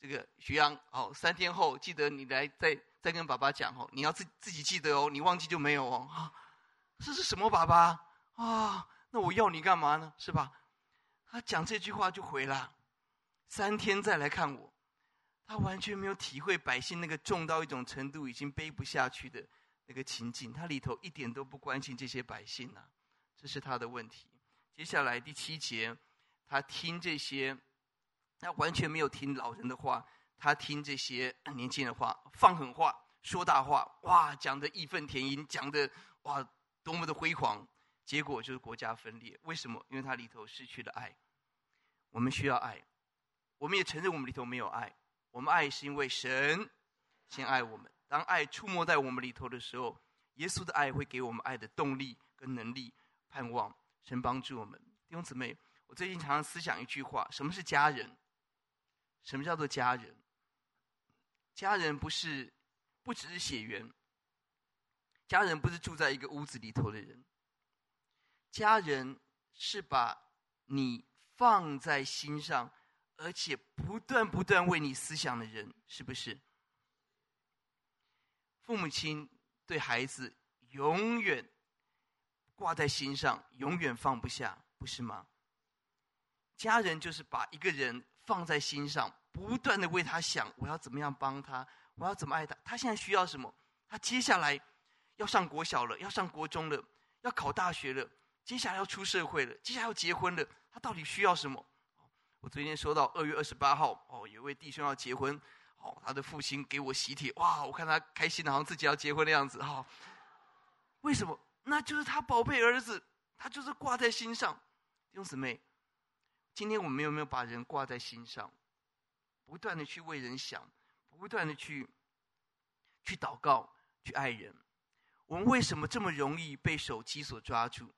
这个徐阳，哦，三天后记得你来再再跟爸爸讲哦，你要自自己记得哦，你忘记就没有哦。这是什么爸爸啊？那我要你干嘛呢？是吧？他讲这句话就回了，三天再来看我。他完全没有体会百姓那个重到一种程度，已经背不下去的那个情境。他里头一点都不关心这些百姓呐，这是他的问题。接下来第七节，他听这些，他完全没有听老人的话，他听这些年轻人的话，放狠话，说大话，哇，讲的义愤填膺，讲的哇。多么的辉煌，结果就是国家分裂。为什么？因为它里头失去了爱。我们需要爱，我们也承认我们里头没有爱。我们爱是因为神先爱我们。当爱触摸在我们里头的时候，耶稣的爱会给我们爱的动力跟能力、盼望。神帮助我们。弟兄姊妹，我最近常常思想一句话：什么是家人？什么叫做家人？家人不是，不只是血缘。家人不是住在一个屋子里头的人，家人是把你放在心上，而且不断不断为你思想的人，是不是？父母亲对孩子永远挂在心上，永远放不下，不是吗？家人就是把一个人放在心上，不断的为他想，我要怎么样帮他，我要怎么爱他，他现在需要什么，他接下来。要上国小了，要上国中了，要考大学了，接下来要出社会了，接下来要结婚了，他到底需要什么？我昨天收到二月二十八号，哦，有位弟兄要结婚，哦，他的父亲给我喜帖，哇，我看他开心的，好像自己要结婚的样子，哈、为什么？那就是他宝贝儿子，他就是挂在心上。弟兄姊妹，今天我们有没有把人挂在心上，不断的去为人想，不断的去去祷告，去爱人？我们为什么这么容易被手机所抓住？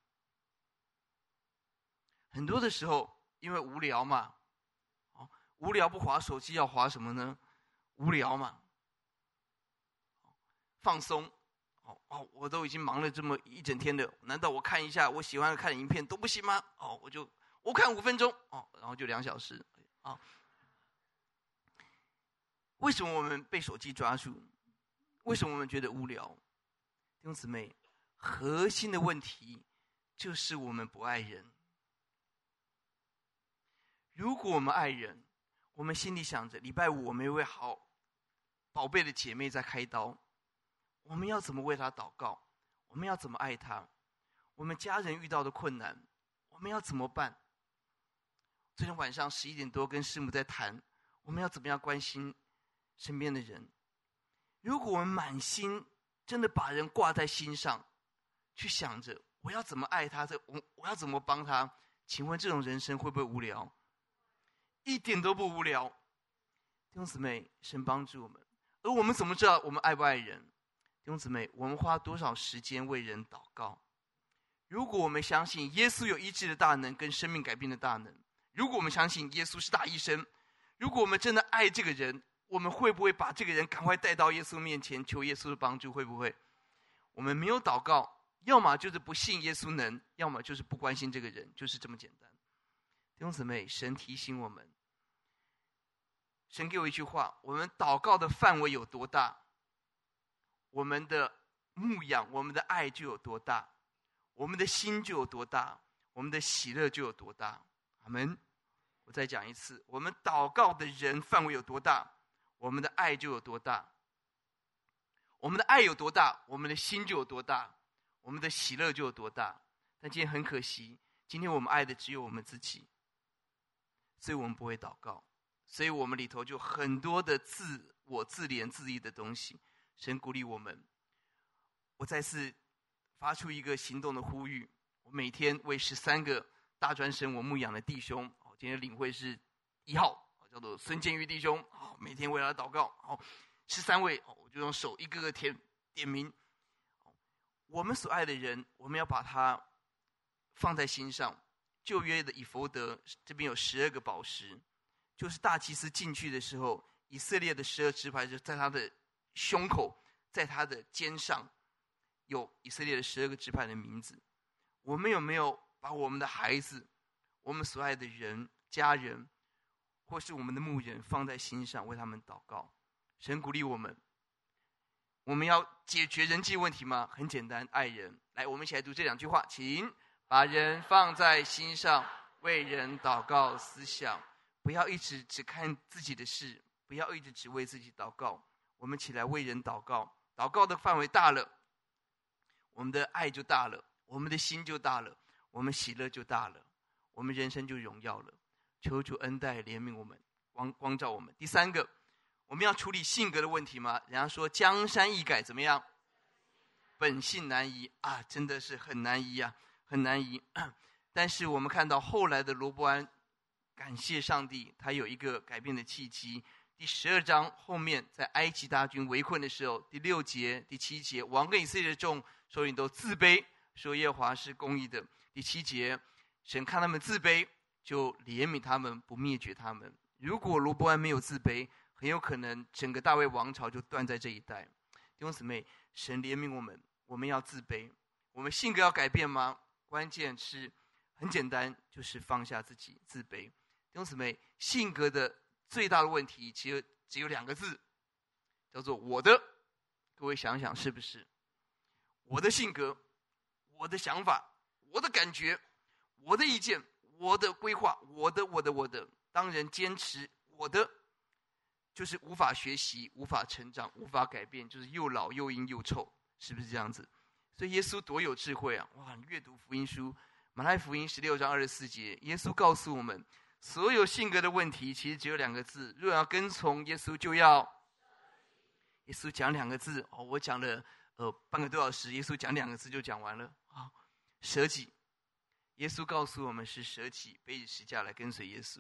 很多的时候，因为无聊嘛，哦，无聊不滑手机要滑什么呢？无聊嘛，放松，哦哦，我都已经忙了这么一整天了，难道我看一下我喜欢看的影片都不行吗？哦，我就我看五分钟，哦，然后就两小时，啊，为什么我们被手机抓住？为什么我们觉得无聊？弟兄姊妹，核心的问题就是我们不爱人。如果我们爱人，我们心里想着礼拜五我们有位好宝贝的姐妹在开刀，我们要怎么为她祷告？我们要怎么爱她？我们家人遇到的困难，我们要怎么办？昨天晚上十一点多跟师母在谈，我们要怎么样关心身边的人？如果我们满心真的把人挂在心上，去想着我要怎么爱他，这我我要怎么帮他？请问这种人生会不会无聊？一点都不无聊。弟兄姊妹，神帮助我们，而我们怎么知道我们爱不爱人？弟兄姊妹，我们花多少时间为人祷告？如果我们相信耶稣有医治的大能跟生命改变的大能，如果我们相信耶稣是大医生，如果我们真的爱这个人，我们会不会把这个人赶快带到耶稣面前求耶稣的帮助？会不会？我们没有祷告，要么就是不信耶稣能，要么就是不关心这个人，就是这么简单。弟兄姊妹，神提醒我们，神给我一句话：我们祷告的范围有多大，我们的牧养、我们的爱就有多大。我们的心就有多大，我们的喜乐就有多大。阿门。我再讲一次，我们祷告的人范围有多大，我们的爱就有多大。我们的爱有多大，我们的心就有多大，我们的喜乐就有多大。但今天很可惜，今天我们爱的只有我们自己，所以我们不会祷告，所以我们里头就很多的自我自怜自义的东西。神鼓励我们，我再次。发出一个行动的呼吁，我每天为十三个大专生我牧养的弟兄，哦，今天领会是一号，叫做孙建玉弟兄，好，每天为他祷告，好，十三位，我就用手一个个填点名，我们所爱的人，我们要把他放在心上。旧约的以弗得这边有十二个宝石，就是大祭司进去的时候，以色列的十二支派就在他的胸口，在他的肩上。有以色列的十二个支派的名字，我们有没有把我们的孩子、我们所爱的人、家人，或是我们的牧人放在心上，为他们祷告？神鼓励我们，我们要解决人际问题吗？很简单，爱人。来，我们一起来读这两句话，请把人放在心上，为人祷告思想，不要一直只看自己的事，不要一直只为自己祷告。我们起来为人祷告，祷告的范围大了。我们的爱就大了，我们的心就大了，我们喜乐就大了，我们人生就荣耀了。求主恩待怜悯我们，光光照我们。第三个，我们要处理性格的问题吗？人家说江山易改，怎么样？本性难移啊，真的是很难移啊，很难移。但是我们看到后来的罗伯安，感谢上帝，他有一个改变的契机。第十二章后面，在埃及大军围困的时候，第六节、第七节，王跟以色列众首领都自卑，说耶和华是公义的。第七节，神看他们自卑，就怜悯他们，不灭绝他们。如果罗伯安没有自卑，很有可能整个大卫王朝就断在这一代。弟兄姊妹，神怜悯我们，我们要自卑。我们性格要改变吗？关键是很简单，就是放下自己，自卑。弟兄姊妹，性格的。最大的问题其实只有两个字，叫做“我的”。各位想想，是不是？我的性格、我的想法、我的感觉、我的意见、我的规划、我的、我的、我的。当人坚持我的，就是无法学习、无法成长、无法改变，就是又老又阴又臭，是不是这样子？所以耶稣多有智慧啊！哇，你阅读福音书，马太福音十六章二十四节，耶稣告诉我们。所有性格的问题，其实只有两个字：若要跟从耶稣，就要。耶稣讲两个字哦，我讲了呃半个多小时，耶稣讲两个字就讲完了啊、舍己。耶稣告诉我们是舍己，背起十架来跟随耶稣。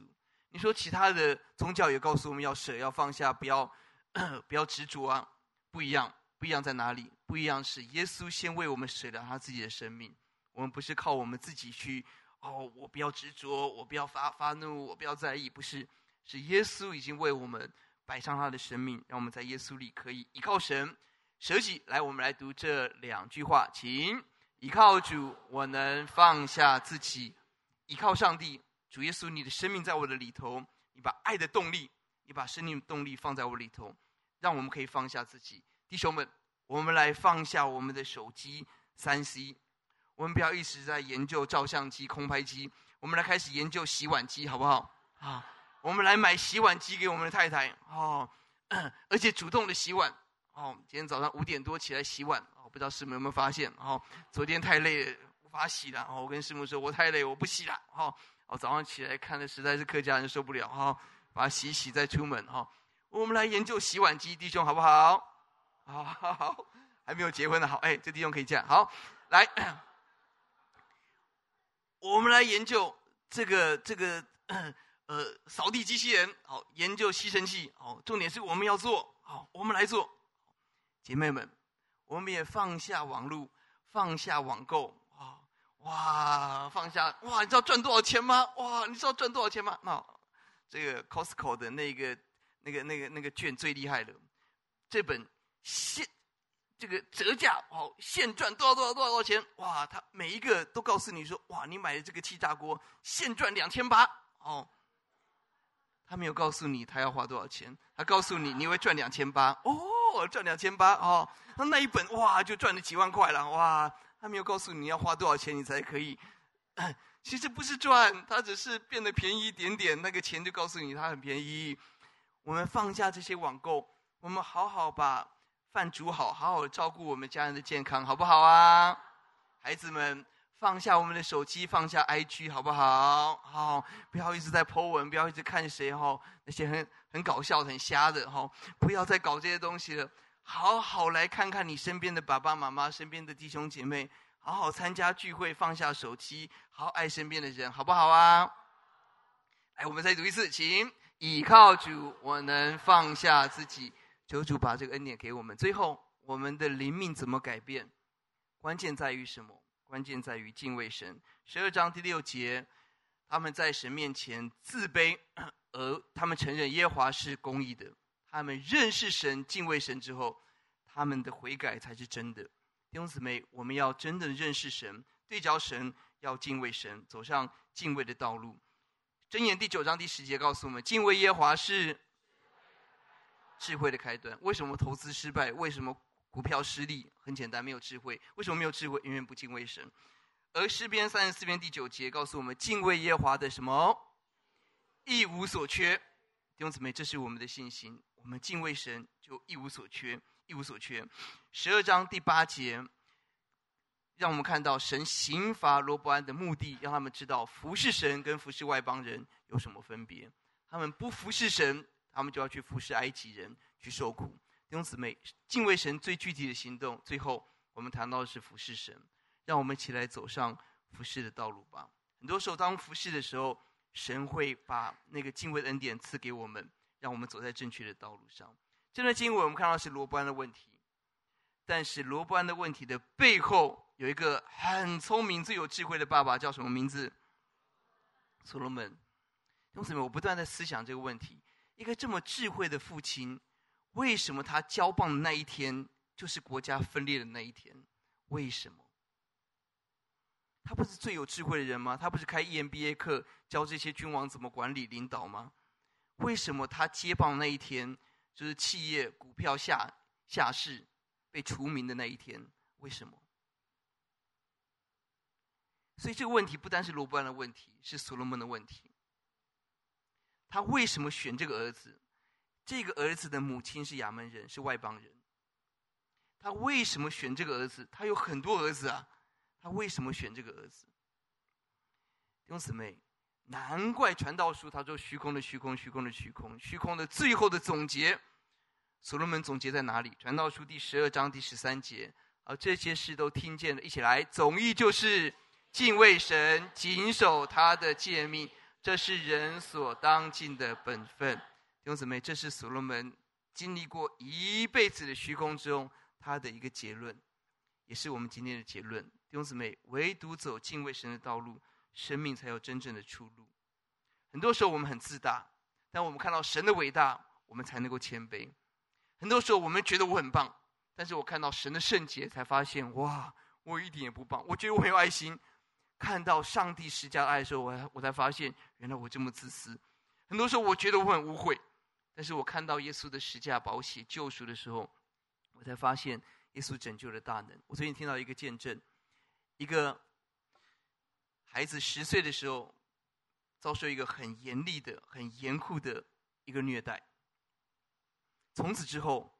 你说其他的宗教也告诉我们要舍，要放下，不要 不要执着啊，不一样，不一样在哪里？不一样是耶稣先为我们舍了他自己的生命，我们不是靠我们自己去。哦，我不要执着，我不要发发怒，我不要在意，不是，是耶稣已经为我们摆上他的生命，让我们在耶稣里可以依靠神，舍己。来，我们来读这两句话，请依靠主，我能放下自己，依靠上帝，主耶稣，你的生命在我的里头，你把爱的动力，你把生命动力放在我里头，让我们可以放下自己。弟兄们，我们来放下我们的手机三 C。我们不要一直在研究照相机、空拍机，我们来开始研究洗碗机，好不好？啊，我们来买洗碗机给我们的太太哦，而且主动的洗碗哦。今天早上五点多起来洗碗哦，不知道师母有没有发现哦？昨天太累了，无法洗了哦。我跟师母说，我太累，我不洗了哦。我，早上起来看的实在是客家人受不了哈，把它洗洗再出门哈。我们来研究洗碗机，弟兄好不好？好好好，还没有结婚的好，哎，这弟兄可以这样好来。我们来研究这个这个 呃扫地机器人，好，研究吸尘器，好，重点是我们要做，好，我们来做，姐妹们，我们也放下网络，放下网购，啊，哇，放下，哇，你知道赚多少钱吗？哇，你知道赚多少钱吗？那这个 Costco 的那个那个那个那个券最厉害了，这本现。这个折价哦，现赚多少多少多少多少钱？哇，他每一个都告诉你说，哇，你买的这个气炸锅现赚两千八哦。他没有告诉你他要花多少钱，他告诉你你会赚两千八哦，赚两千八哦。那那一本哇就赚了几万块了哇，他没有告诉你要花多少钱你才可以。其实不是赚，他只是变得便宜一点点，那个钱就告诉你他很便宜。我们放下这些网购，我们好好把。饭煮好，好好照顾我们家人的健康，好不好啊？孩子们，放下我们的手机，放下 IG，好不好？好，不要一直在 po 文，不要一直看谁哈，那些很很搞笑、很瞎的哈，不要再搞这些东西了。好好来看看你身边的爸爸妈妈、身边的弟兄姐妹，好好参加聚会，放下手机，好好爱身边的人，好不好啊？来，我们再读一次，请倚靠主，我能放下自己。求主把这个恩典给我们。最后，我们的灵命怎么改变？关键在于什么？关键在于敬畏神。十二章第六节，他们在神面前自卑，而他们承认耶和华是公义的。他们认识神、敬畏神之后，他们的悔改才是真的。弟兄姊妹，我们要真的认识神，对焦神，要敬畏神，走上敬畏的道路。箴言第九章第十节告诉我们：敬畏耶和华是。智慧的开端。为什么投资失败？为什么股票失利？很简单，没有智慧。为什么没有智慧？因为不敬畏神。而诗篇三十四篇第九节告诉我们：敬畏耶华的什么？一无所缺。弟兄姊妹，这是我们的信心。我们敬畏神，就一无所缺，一无所缺。十二章第八节，让我们看到神刑罚罗波安的目的，让他们知道服侍神跟服侍外邦人有什么分别。他们不服侍神。他们就要去服侍埃及人，去受苦。弟兄姊妹，敬畏神最具体的行动，最后我们谈到的是服侍神。让我们一起来走上服侍的道路吧。很多时候，当服侍的时候，神会把那个敬畏的恩典赐给我们，让我们走在正确的道路上。这段经文我们看到是罗伯安的问题，但是罗伯安的问题的背后有一个很聪明、最有智慧的爸爸，叫什么名字？所罗门。弟兄姊妹，我不断在思想这个问题。一个这么智慧的父亲，为什么他交棒的那一天就是国家分裂的那一天？为什么？他不是最有智慧的人吗？他不是开 EMBA 课教这些君王怎么管理领导吗？为什么他接棒那一天就是企业股票下下市被除名的那一天？为什么？所以这个问题不单是罗伯安的问题，是所罗门的问题。他为什么选这个儿子？这个儿子的母亲是亚门人，是外邦人。他为什么选这个儿子？他有很多儿子啊，他为什么选这个儿子？弟兄姊妹，难怪传道书他说虚空的虚空，虚空的虚空，虚空的最后的总结，所罗门总结在哪里？传道书第十二章第十三节，而这些事都听见了，一起来，总意就是敬畏神，谨守他的诫命。这是人所当尽的本分，弟兄姊妹，这是所罗门经历过一辈子的虚空中他的一个结论，也是我们今天的结论。弟兄姊妹，唯独走敬畏神的道路，生命才有真正的出路。很多时候我们很自大，但我们看到神的伟大，我们才能够谦卑。很多时候我们觉得我很棒，但是我看到神的圣洁，才发现哇，我一点也不棒。我觉得我很有爱心。看到上帝施加爱的时候，我我才发现，原来我这么自私。很多时候，我觉得我很污秽，但是我看到耶稣的十架宝血救赎的时候，我才发现耶稣拯救的大能。我最近听到一个见证，一个孩子十岁的时候，遭受一个很严厉的、很严酷的一个虐待。从此之后，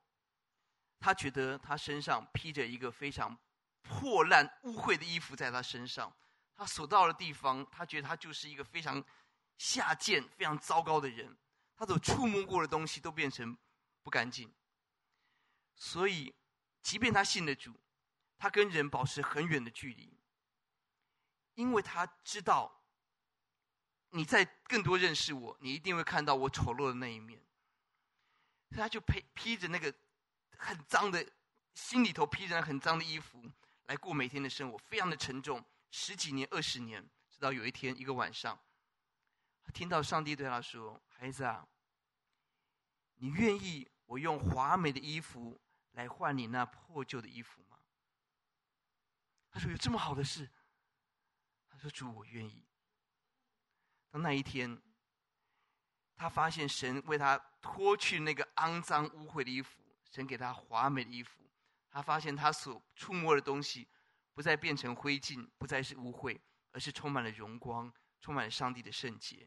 他觉得他身上披着一个非常破烂、污秽的衣服在他身上。他所到的地方，他觉得他就是一个非常下贱、非常糟糕的人。他所触摸过的东西都变成不干净。所以，即便他信了主，他跟人保持很远的距离，因为他知道，你在更多认识我，你一定会看到我丑陋的那一面。他就披披着那个很脏的，心里头披着很脏的衣服来过每天的生活，非常的沉重。十几年、二十年，直到有一天一个晚上，他听到上帝对他说：“孩子啊，你愿意我用华美的衣服来换你那破旧的衣服吗？”他说：“有这么好的事？”他说：“主，我愿意。”当那一天，他发现神为他脱去那个肮脏污秽的衣服，神给他华美的衣服。他发现他所触摸的东西。不再变成灰烬，不再是污秽，而是充满了荣光，充满了上帝的圣洁。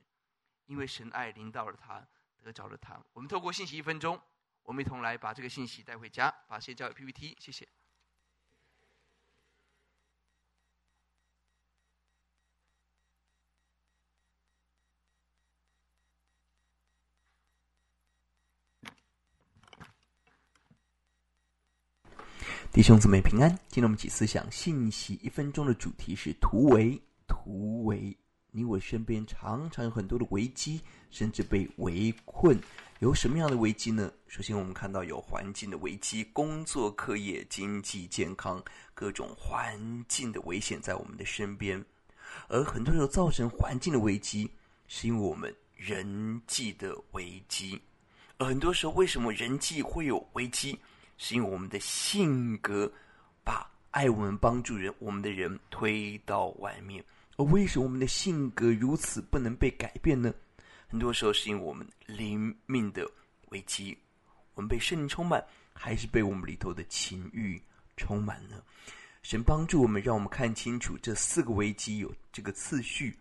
因为神爱临到了他，得着了他。我们透过信息一分钟，我们一同来把这个信息带回家，把先交给 PPT，谢谢。弟兄姊妹平安，今天我们起思想信息一分钟的主题是突围。突围，你我身边常常有很多的危机，甚至被围困。有什么样的危机呢？首先，我们看到有环境的危机，工作、课业、经济、健康，各种环境的危险在我们的身边。而很多时候造成环境的危机，是因为我们人际的危机。很多时候，为什么人际会有危机？是因为我们的性格把爱我们、帮助人、我们的人推到外面，而为什么我们的性格如此不能被改变呢？很多时候是因为我们灵命的危机，我们被圣灵充满，还是被我们里头的情欲充满呢？神帮助我们，让我们看清楚这四个危机有这个次序。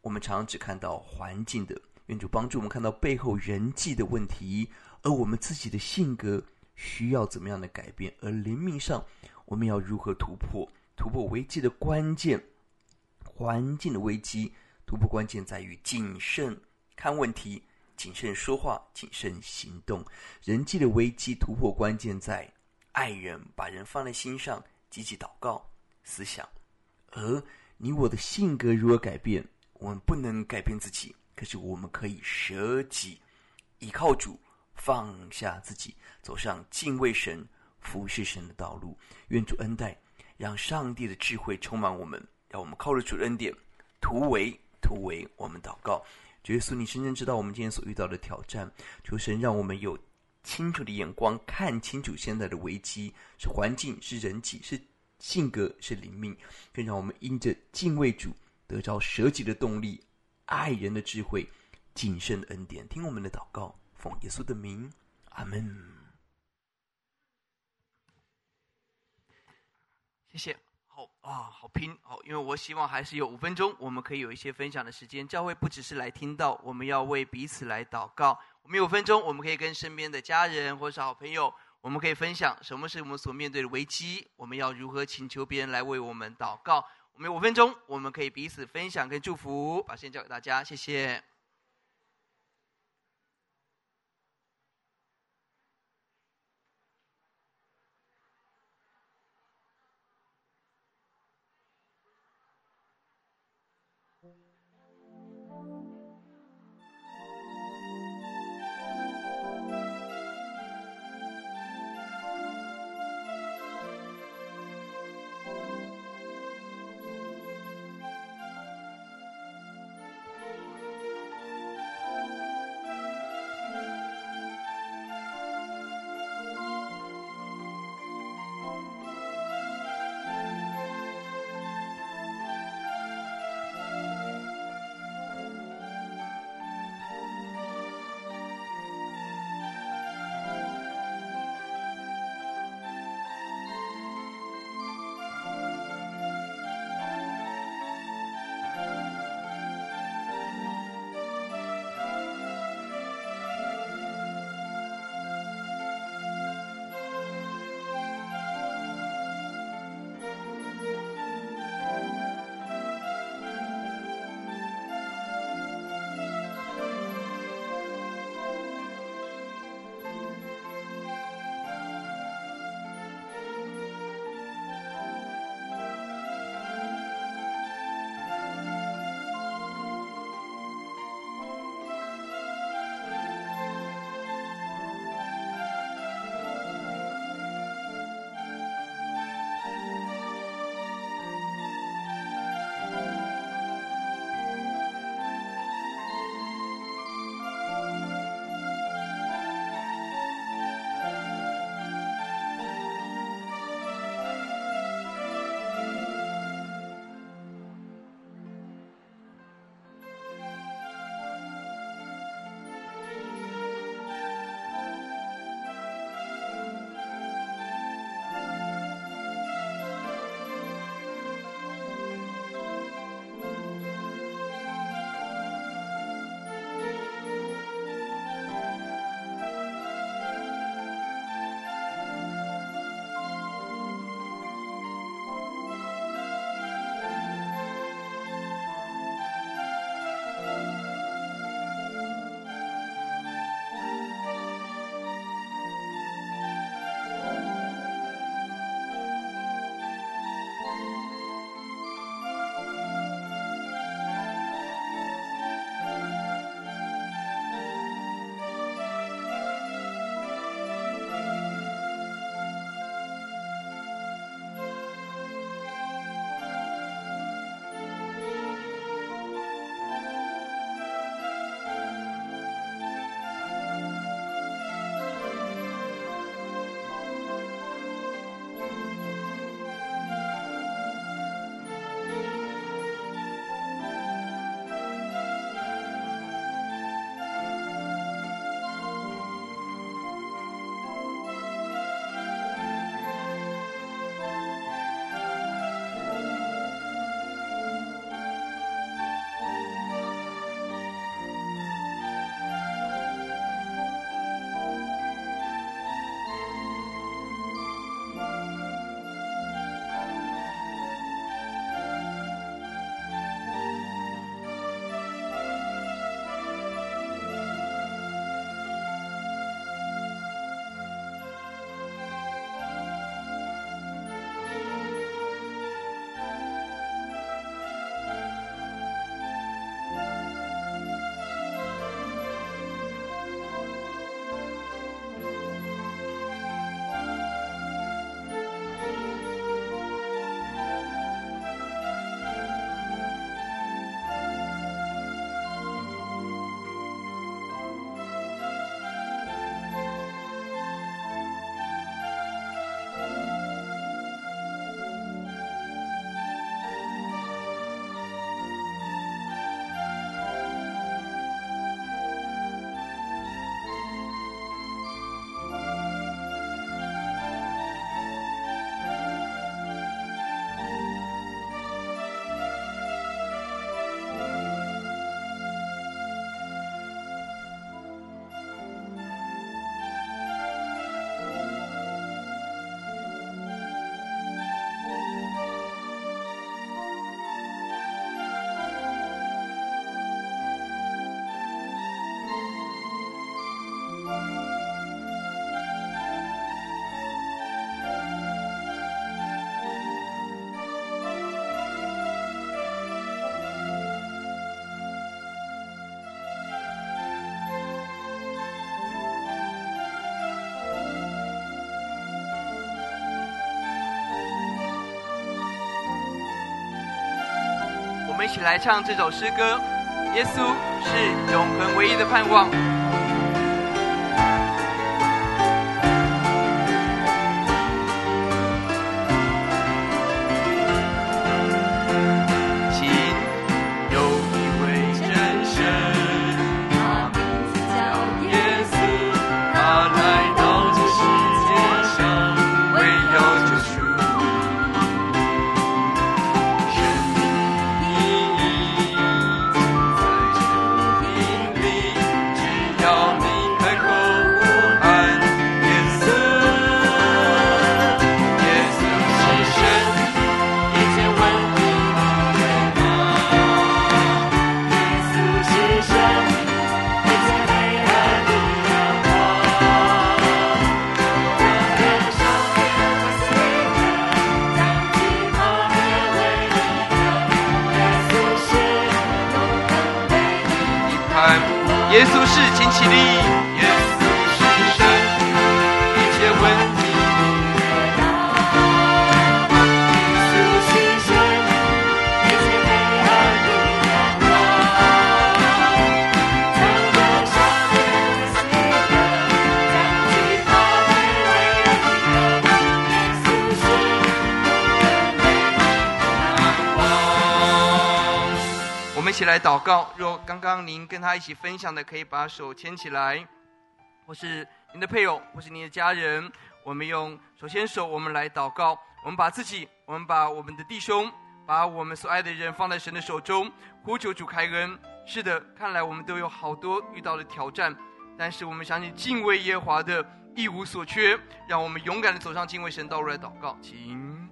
我们常常只看到环境的，愿主帮助我们看到背后人际的问题，而我们自己的性格。需要怎么样的改变？而灵命上，我们要如何突破？突破危机的关键，环境的危机，突破关键在于谨慎看问题，谨慎说话，谨慎行动。人际的危机突破关键在爱人，把人放在心上，积极祷告、思想。而你我的性格如何改变？我们不能改变自己，可是我们可以舍己，依靠主。放下自己，走上敬畏神、服侍神的道路。愿主恩待，让上帝的智慧充满我们，让我们靠着主恩典突围突围。我们祷告，主耶稣，你深深知道我们今天所遇到的挑战。求神让我们有清楚的眼光，看清楚现在的危机是环境、是人际、是性格、是灵命，更让我们因着敬畏主，得着舍己的动力、爱人的智慧、谨慎的恩典。听我们的祷告。奉耶稣的名，阿门。谢谢。好啊，好拼。好，因为我希望还是有五分钟，我们可以有一些分享的时间。教会不只是来听到，我们要为彼此来祷告。我们有五分钟，我们可以跟身边的家人或是好朋友，我们可以分享什么是我们所面对的危机，我们要如何请求别人来为我们祷告。我们有五分钟，我们可以彼此分享跟祝福。把时间交给大家，谢谢。起来唱这首诗歌。耶稣是永恒唯一的盼望。来祷告。若刚刚您跟他一起分享的，可以把手牵起来，或是您的配偶，或是您的家人。我们用手牵手，我们来祷告。我们把自己，我们把我们的弟兄，把我们所爱的人放在神的手中，呼求主开恩。是的，看来我们都有好多遇到的挑战，但是我们相信敬畏耶华的一无所缺。让我们勇敢的走上敬畏神道路来祷告，请。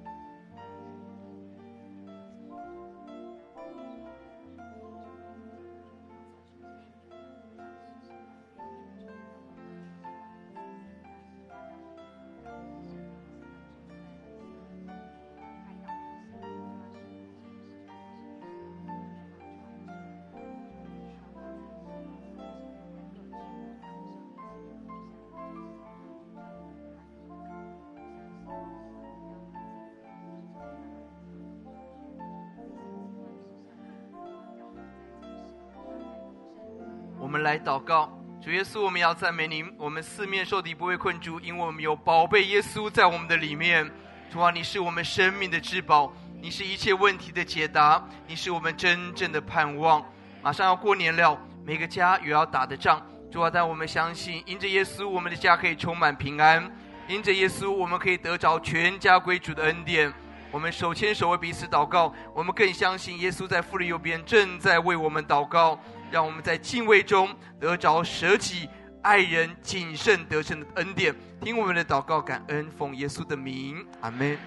来祷告，主耶稣，我们要赞美您。我们四面受敌不会困住，因为我们有宝贝耶稣在我们的里面。主啊，你是我们生命的至宝，你是一切问题的解答，你是我们真正的盼望。马上要过年了，每个家也要打的仗。主啊，但我们相信，因着耶稣，我们的家可以充满平安；因着耶稣，我们可以得着全家归主的恩典。我们手牵手为彼此祷告，我们更相信耶稣在父的右边正在为我们祷告。让我们在敬畏中得着舍己爱人、谨慎得胜的恩典。听我们的祷告，感恩奉耶稣的名，阿门。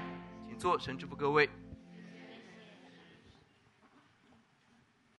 请坐，神祝福各位。